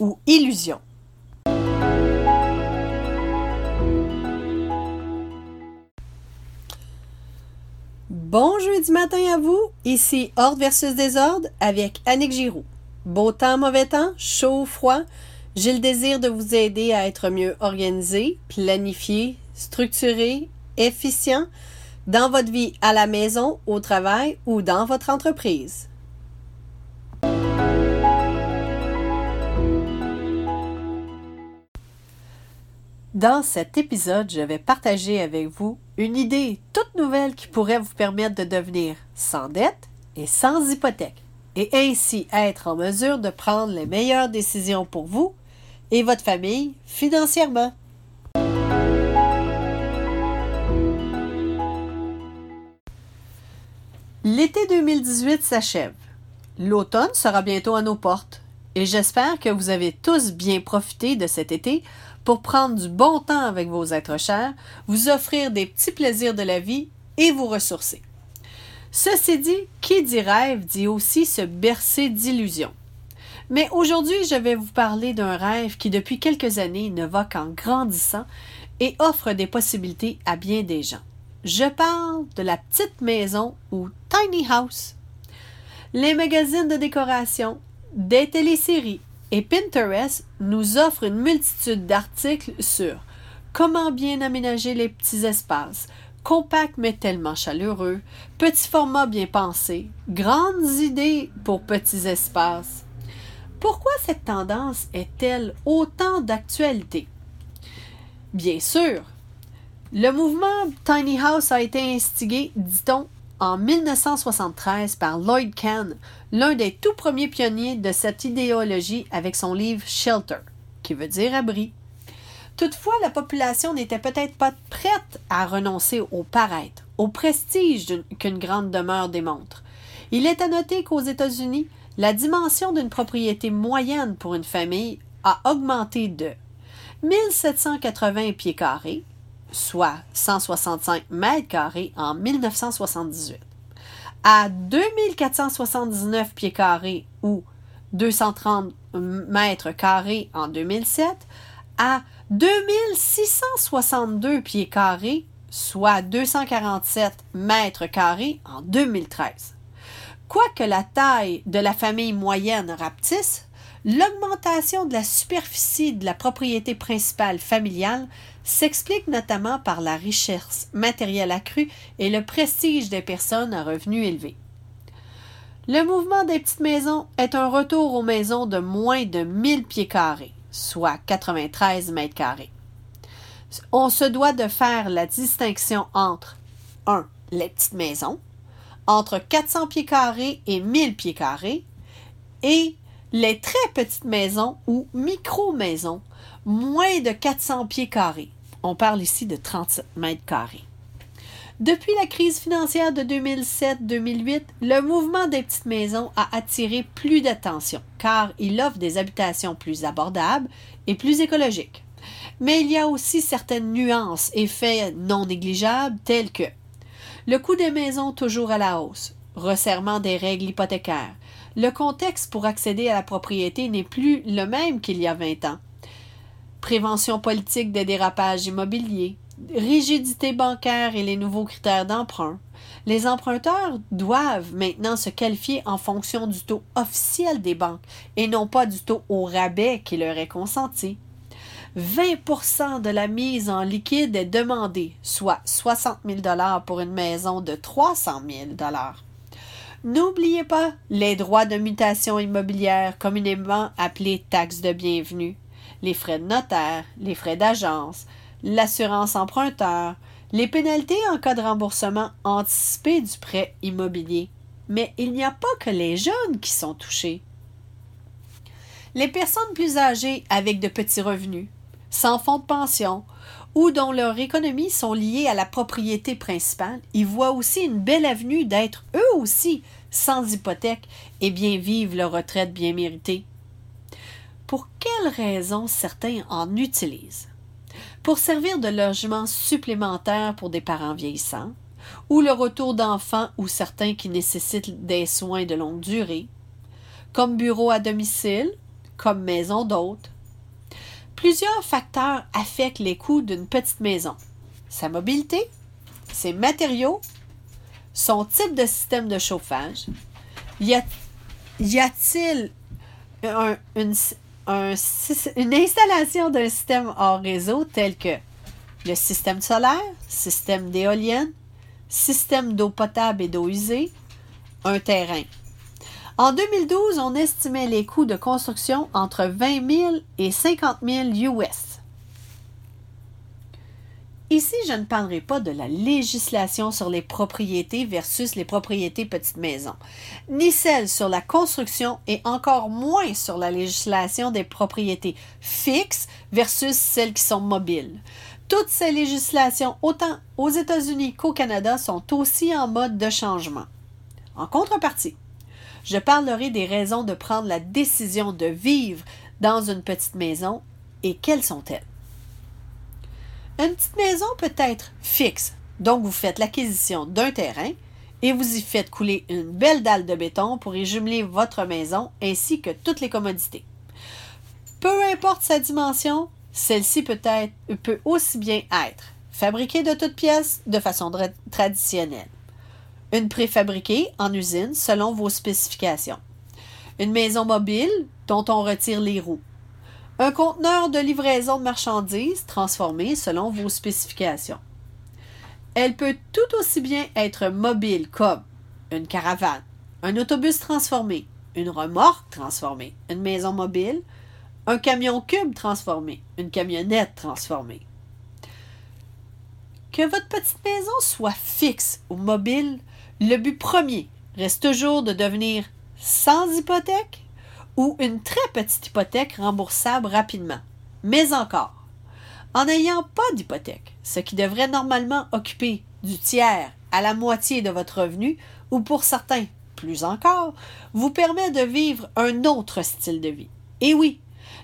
Ou illusion? Bon jeudi matin à vous, ici Ordre versus Désordre avec Annick Giroux. Beau temps, mauvais temps, chaud, froid, j'ai le désir de vous aider à être mieux organisé, planifié, structuré, efficient dans votre vie à la maison, au travail ou dans votre entreprise. Dans cet épisode, je vais partager avec vous une idée toute nouvelle qui pourrait vous permettre de devenir sans dette et sans hypothèque, et ainsi être en mesure de prendre les meilleures décisions pour vous et votre famille financièrement. L'été 2018 s'achève. L'automne sera bientôt à nos portes et j'espère que vous avez tous bien profité de cet été pour prendre du bon temps avec vos êtres chers, vous offrir des petits plaisirs de la vie et vous ressourcer. Ceci dit, qui dit rêve dit aussi se bercer d'illusions. Mais aujourd'hui, je vais vous parler d'un rêve qui depuis quelques années ne va qu'en grandissant et offre des possibilités à bien des gens. Je parle de la petite maison ou tiny house. Les magazines de décoration, des téléséries et Pinterest nous offre une multitude d'articles sur comment bien aménager les petits espaces, compact mais tellement chaleureux, petits formats bien pensés, grandes idées pour petits espaces. Pourquoi cette tendance est-elle autant d'actualité? Bien sûr, le mouvement Tiny House a été instigé, dit-on, en 1973 par Lloyd Kahn, l'un des tout premiers pionniers de cette idéologie avec son livre Shelter, qui veut dire abri. Toutefois, la population n'était peut-être pas prête à renoncer au paraître, au prestige qu'une grande demeure démontre. Il est à noter qu'aux États-Unis, la dimension d'une propriété moyenne pour une famille a augmenté de 1780 pieds carrés, soit 165 mètres carrés en 1978, à 2479 pieds carrés ou 230 mètres carrés en 2007, à 2662 pieds carrés, soit 247 mètres carrés en 2013. Quoique la taille de la famille moyenne rapetisse, l'augmentation de la superficie de la propriété principale familiale s'explique notamment par la richesse matérielle accrue et le prestige des personnes à revenus élevés. Le mouvement des petites maisons est un retour aux maisons de moins de 1000 pieds carrés, soit 93 mètres carrés. On se doit de faire la distinction entre 1. les petites maisons, entre 400 pieds carrés et 1000 pieds carrés, et les très petites maisons ou micro-maisons, moins de 400 pieds carrés, on parle ici de 37 mètres carrés. Depuis la crise financière de 2007-2008, le mouvement des petites maisons a attiré plus d'attention car il offre des habitations plus abordables et plus écologiques. Mais il y a aussi certaines nuances et faits non négligeables tels que le coût des maisons toujours à la hausse, resserrement des règles hypothécaires. Le contexte pour accéder à la propriété n'est plus le même qu'il y a 20 ans prévention politique des dérapages immobiliers, rigidité bancaire et les nouveaux critères d'emprunt. Les emprunteurs doivent maintenant se qualifier en fonction du taux officiel des banques et non pas du taux au rabais qui leur est consenti. 20% de la mise en liquide est demandée, soit 60 000 pour une maison de 300 000 N'oubliez pas les droits de mutation immobilière, communément appelés taxes de bienvenue les frais de notaire, les frais d'agence, l'assurance emprunteur, les pénalités en cas de remboursement anticipé du prêt immobilier. Mais il n'y a pas que les jeunes qui sont touchés. Les personnes plus âgées avec de petits revenus, sans fonds de pension ou dont leurs économies sont liées à la propriété principale, y voient aussi une belle avenue d'être eux aussi sans hypothèque et bien vivre leur retraite bien méritée. Pour quelles raisons certains en utilisent? Pour servir de logement supplémentaire pour des parents vieillissants, ou le retour d'enfants ou certains qui nécessitent des soins de longue durée, comme bureau à domicile, comme maison d'hôte? Plusieurs facteurs affectent les coûts d'une petite maison. Sa mobilité, ses matériaux, son type de système de chauffage. Y a-t-il une, une installation d'un système hors réseau tel que le système solaire, système d'éolienne, système d'eau potable et d'eau usée, un terrain. En 2012, on estimait les coûts de construction entre 20 000 et 50 000 US. Ici, je ne parlerai pas de la législation sur les propriétés versus les propriétés petites maisons, ni celle sur la construction et encore moins sur la législation des propriétés fixes versus celles qui sont mobiles. Toutes ces législations, autant aux États-Unis qu'au Canada, sont aussi en mode de changement. En contrepartie, je parlerai des raisons de prendre la décision de vivre dans une petite maison et quelles sont-elles? Une petite maison peut être fixe, donc vous faites l'acquisition d'un terrain et vous y faites couler une belle dalle de béton pour y jumeler votre maison ainsi que toutes les commodités. Peu importe sa dimension, celle-ci peut, être, peut aussi bien être fabriquée de toutes pièces de façon traditionnelle. Une préfabriquée en usine selon vos spécifications. Une maison mobile dont on retire les roues. Un conteneur de livraison de marchandises transformé selon vos spécifications. Elle peut tout aussi bien être mobile comme une caravane, un autobus transformé, une remorque transformée, une maison mobile, un camion cube transformé, une camionnette transformée. Que votre petite maison soit fixe ou mobile, le but premier reste toujours de devenir sans hypothèque ou une très petite hypothèque remboursable rapidement. Mais encore, en n'ayant pas d'hypothèque, ce qui devrait normalement occuper du tiers à la moitié de votre revenu, ou pour certains, plus encore, vous permet de vivre un autre style de vie. Et oui,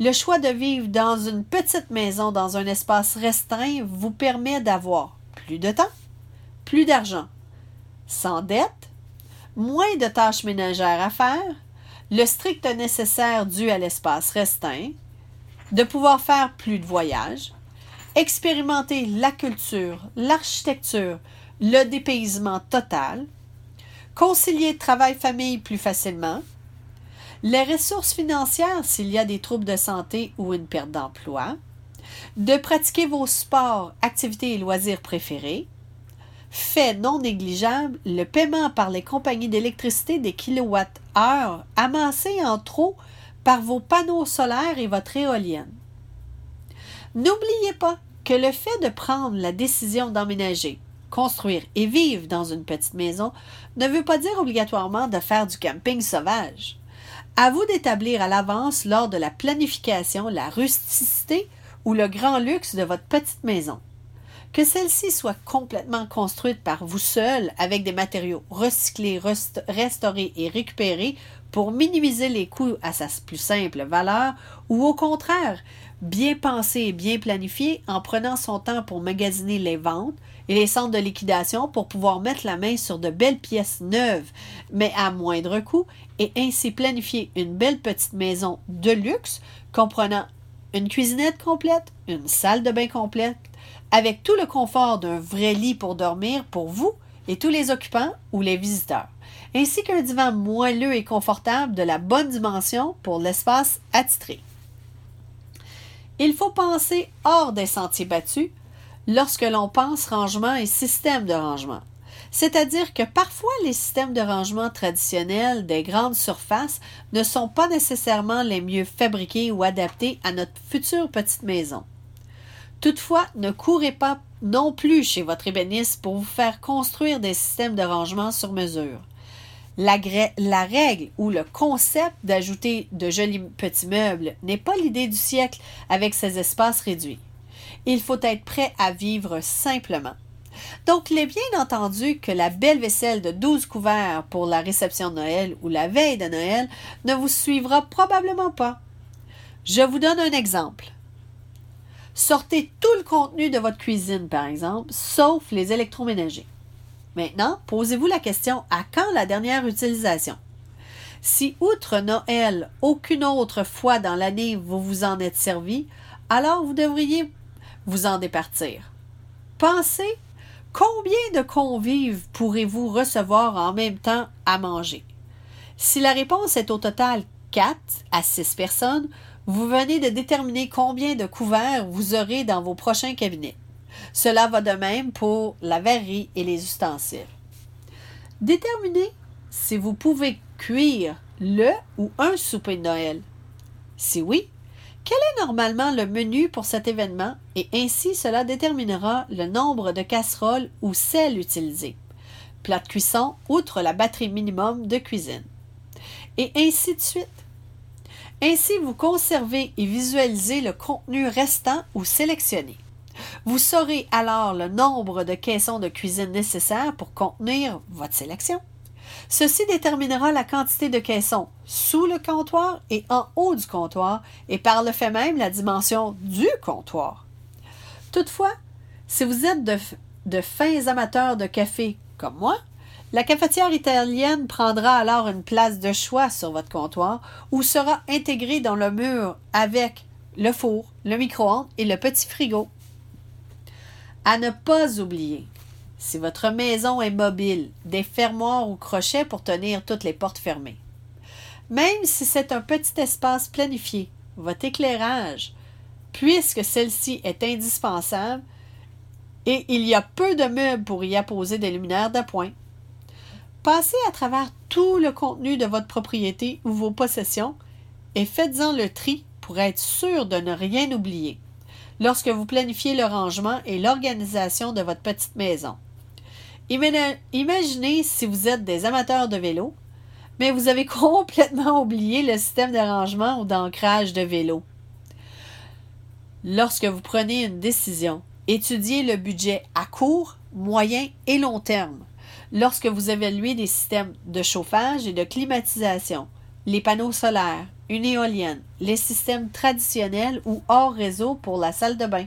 le choix de vivre dans une petite maison dans un espace restreint vous permet d'avoir plus de temps, plus d'argent, sans dette, moins de tâches ménagères à faire, le strict nécessaire dû à l'espace restreint, de pouvoir faire plus de voyages, expérimenter la culture, l'architecture, le dépaysement total, concilier travail-famille plus facilement, les ressources financières s'il y a des troubles de santé ou une perte d'emploi, de pratiquer vos sports, activités et loisirs préférés, fait non négligeable le paiement par les compagnies d'électricité des kilowatts-heure amassés en trop par vos panneaux solaires et votre éolienne. N'oubliez pas que le fait de prendre la décision d'emménager, construire et vivre dans une petite maison ne veut pas dire obligatoirement de faire du camping sauvage. À vous d'établir à l'avance lors de la planification la rusticité ou le grand luxe de votre petite maison. Que celle-ci soit complètement construite par vous seul avec des matériaux recyclés, restaurés et récupérés pour minimiser les coûts à sa plus simple valeur ou au contraire, bien pensée et bien planifiée en prenant son temps pour magasiner les ventes et les centres de liquidation pour pouvoir mettre la main sur de belles pièces neuves, mais à moindre coût, et ainsi planifier une belle petite maison de luxe comprenant une cuisinette complète, une salle de bain complète, avec tout le confort d'un vrai lit pour dormir pour vous et tous les occupants ou les visiteurs, ainsi qu'un divan moelleux et confortable de la bonne dimension pour l'espace attitré. Il faut penser hors des sentiers battus lorsque l'on pense rangement et système de rangement. C'est-à-dire que parfois les systèmes de rangement traditionnels des grandes surfaces ne sont pas nécessairement les mieux fabriqués ou adaptés à notre future petite maison. Toutefois, ne courez pas non plus chez votre ébéniste pour vous faire construire des systèmes de rangement sur mesure. La, règle ou le concept d'ajouter de jolis petits meubles n'est pas l'idée du siècle avec ces espaces réduits. Il faut être prêt à vivre simplement. Donc, il est bien entendu que la belle vaisselle de 12 couverts pour la réception de Noël ou la veille de Noël ne vous suivra probablement pas. Je vous donne un exemple. Sortez tout le contenu de votre cuisine, par exemple, sauf les électroménagers. Maintenant, posez-vous la question à quand la dernière utilisation? Si outre Noël, aucune autre fois dans l'année vous vous en êtes servi, alors vous devriez vous en départir. Pensez combien de convives pourrez-vous recevoir en même temps à manger? Si la réponse est au total 4 à 6 personnes, vous venez de déterminer combien de couverts vous aurez dans vos prochains cabinets. Cela va de même pour la verrerie et les ustensiles. Déterminez si vous pouvez cuire le ou un souper de Noël. Si oui, quel est normalement le menu pour cet événement et ainsi cela déterminera le nombre de casseroles ou sels utilisées, plat de cuisson outre la batterie minimum de cuisine. Et ainsi de suite. Ainsi, vous conservez et visualisez le contenu restant ou sélectionné. Vous saurez alors le nombre de caissons de cuisine nécessaires pour contenir votre sélection. Ceci déterminera la quantité de caissons sous le comptoir et en haut du comptoir et par le fait même la dimension du comptoir. Toutefois, si vous êtes de, fins amateurs de café comme moi, la cafetière italienne prendra alors une place de choix sur votre comptoir ou sera intégrée dans le mur avec le four, le micro-ondes et le petit frigo. À ne pas oublier, si votre maison est mobile, des fermoirs ou crochets pour tenir toutes les portes fermées. Même si c'est un petit espace planifié, votre éclairage, puisque celle-ci est indispensable, et il y a peu de meubles pour y apposer des luminaires d'appoint, Passez à travers tout le contenu de votre propriété ou vos possessions et faites-en le tri pour être sûr de ne rien oublier lorsque vous planifiez le rangement et l'organisation de votre petite maison. Imaginez si vous êtes des amateurs de vélo, mais vous avez complètement oublié le système de rangement ou d'ancrage de vélo. Lorsque vous prenez une décision, étudiez le budget à court, moyen et long terme lorsque vous évaluez des systèmes de chauffage et de climatisation, les panneaux solaires, une éolienne, les systèmes traditionnels ou hors réseau pour la salle de bain.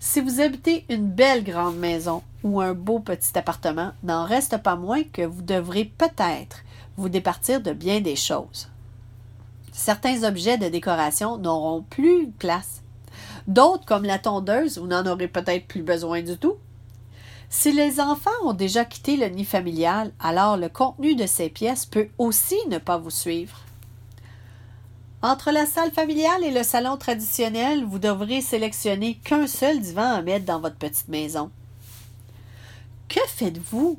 Si vous habitez une belle grande maison ou un beau petit appartement, n'en reste pas moins que vous devrez peut-être vous départir de bien des choses. Certains objets de décoration n'auront plus de place. D'autres, comme la tondeuse, vous n'en aurez peut-être plus besoin du tout. Si les enfants ont déjà quitté le nid familial, alors le contenu de ces pièces peut aussi ne pas vous suivre. Entre la salle familiale et le salon traditionnel, vous devrez sélectionner qu'un seul divan à mettre dans votre petite maison. Que faites-vous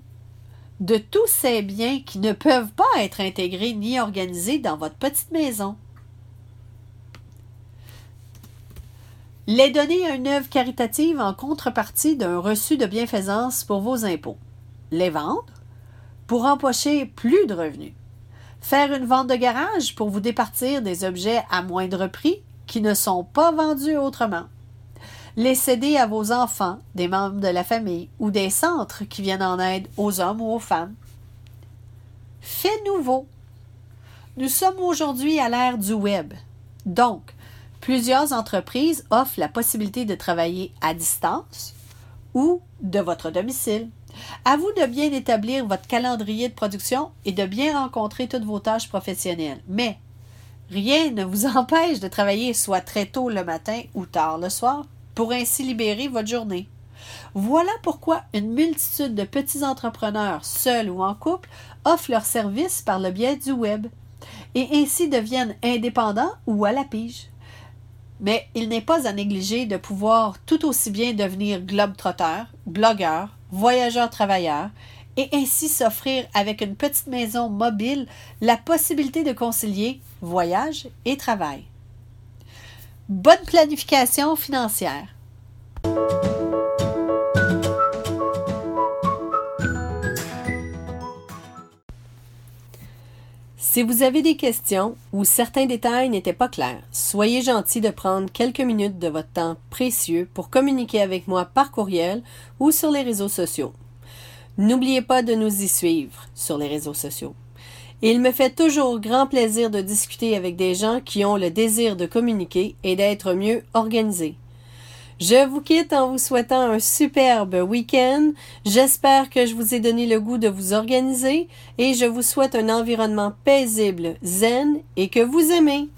de tous ces biens qui ne peuvent pas être intégrés ni organisés dans votre petite maison? Les donner à une œuvre caritative en contrepartie d'un reçu de bienfaisance pour vos impôts, les vendre pour empocher plus de revenus, faire une vente de garage pour vous départir des objets à moindre prix qui ne sont pas vendus autrement, les céder à vos enfants, des membres de la famille ou des centres qui viennent en aide aux hommes ou aux femmes. Fait nouveau. Nous sommes aujourd'hui à l'ère du web. Donc, Plusieurs entreprises offrent la possibilité de travailler à distance ou de votre domicile. À vous de bien établir votre calendrier de production et de bien rencontrer toutes vos tâches professionnelles. Mais rien ne vous empêche de travailler soit très tôt le matin ou tard le soir pour ainsi libérer votre journée. Voilà pourquoi une multitude de petits entrepreneurs, seuls ou en couple, offrent leurs services par le biais du web et ainsi deviennent indépendants ou à la pige. Mais il n'est pas à négliger de pouvoir tout aussi bien devenir globe-trotteur, blogueur, voyageur-travailleur, et ainsi s'offrir avec une petite maison mobile la possibilité de concilier voyage et travail. Bonne planification financière. Si vous avez des questions ou certains détails n'étaient pas clairs, soyez gentil de prendre quelques minutes de votre temps précieux pour communiquer avec moi par courriel ou sur les réseaux sociaux. N'oubliez pas de nous y suivre sur les réseaux sociaux. Il me fait toujours grand plaisir de discuter avec des gens qui ont le désir de communiquer et d'être mieux organisés. Je vous quitte en vous souhaitant un superbe week-end. J'espère que je vous ai donné le goût de vous organiser et je vous souhaite un environnement paisible, zen et que vous aimez.